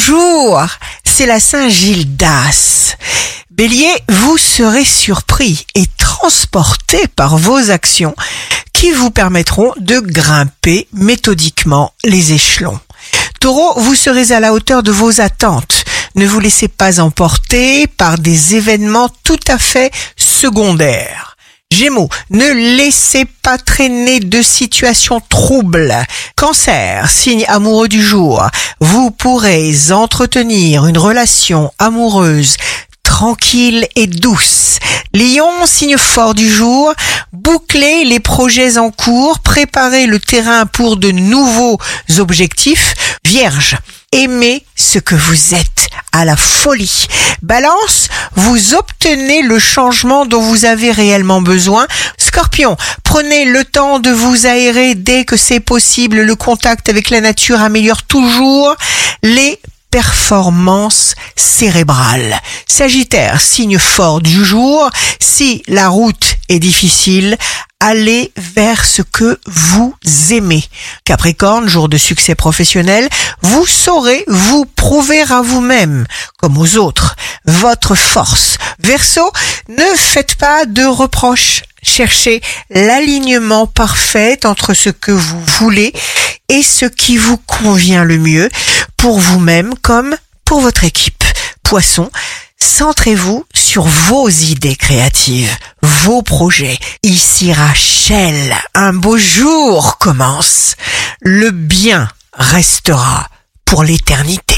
bonjour, c'est la Saint-Gildas. Bélier, vous serez surpris et transporté par vos actions qui vous permettront de grimper méthodiquement les échelons. Taureau, vous serez à la hauteur de vos attentes. Ne vous laissez pas emporter par des événements tout à fait secondaires. Gémeaux, ne laissez pas traîner de situations troubles. Cancer, signe amoureux du jour, vous pourrez entretenir une relation amoureuse tranquille et douce. Lion, signe fort du jour, bouclez les projets en cours, préparez le terrain pour de nouveaux objectifs. Vierge, aimez ce que vous êtes à la folie. Balance, vous obtenez le changement dont vous avez réellement besoin. Scorpion, prenez le temps de vous aérer dès que c'est possible. Le contact avec la nature améliore toujours les performances cérébrales. Sagittaire, signe fort du jour, si la route est difficile, allez vers ce que vous aimez. Capricorne, jour de succès professionnel, vous saurez vous prouver à vous-même, comme aux autres, votre force. Verseau, ne faites pas de reproches. Cherchez l'alignement parfait entre ce que vous voulez et ce qui vous convient le mieux pour vous-même comme pour votre équipe. Poisson, centrez-vous sur vos idées créatives, vos projets. Ici Rachel, un beau jour commence. Le bien restera pour l'éternité.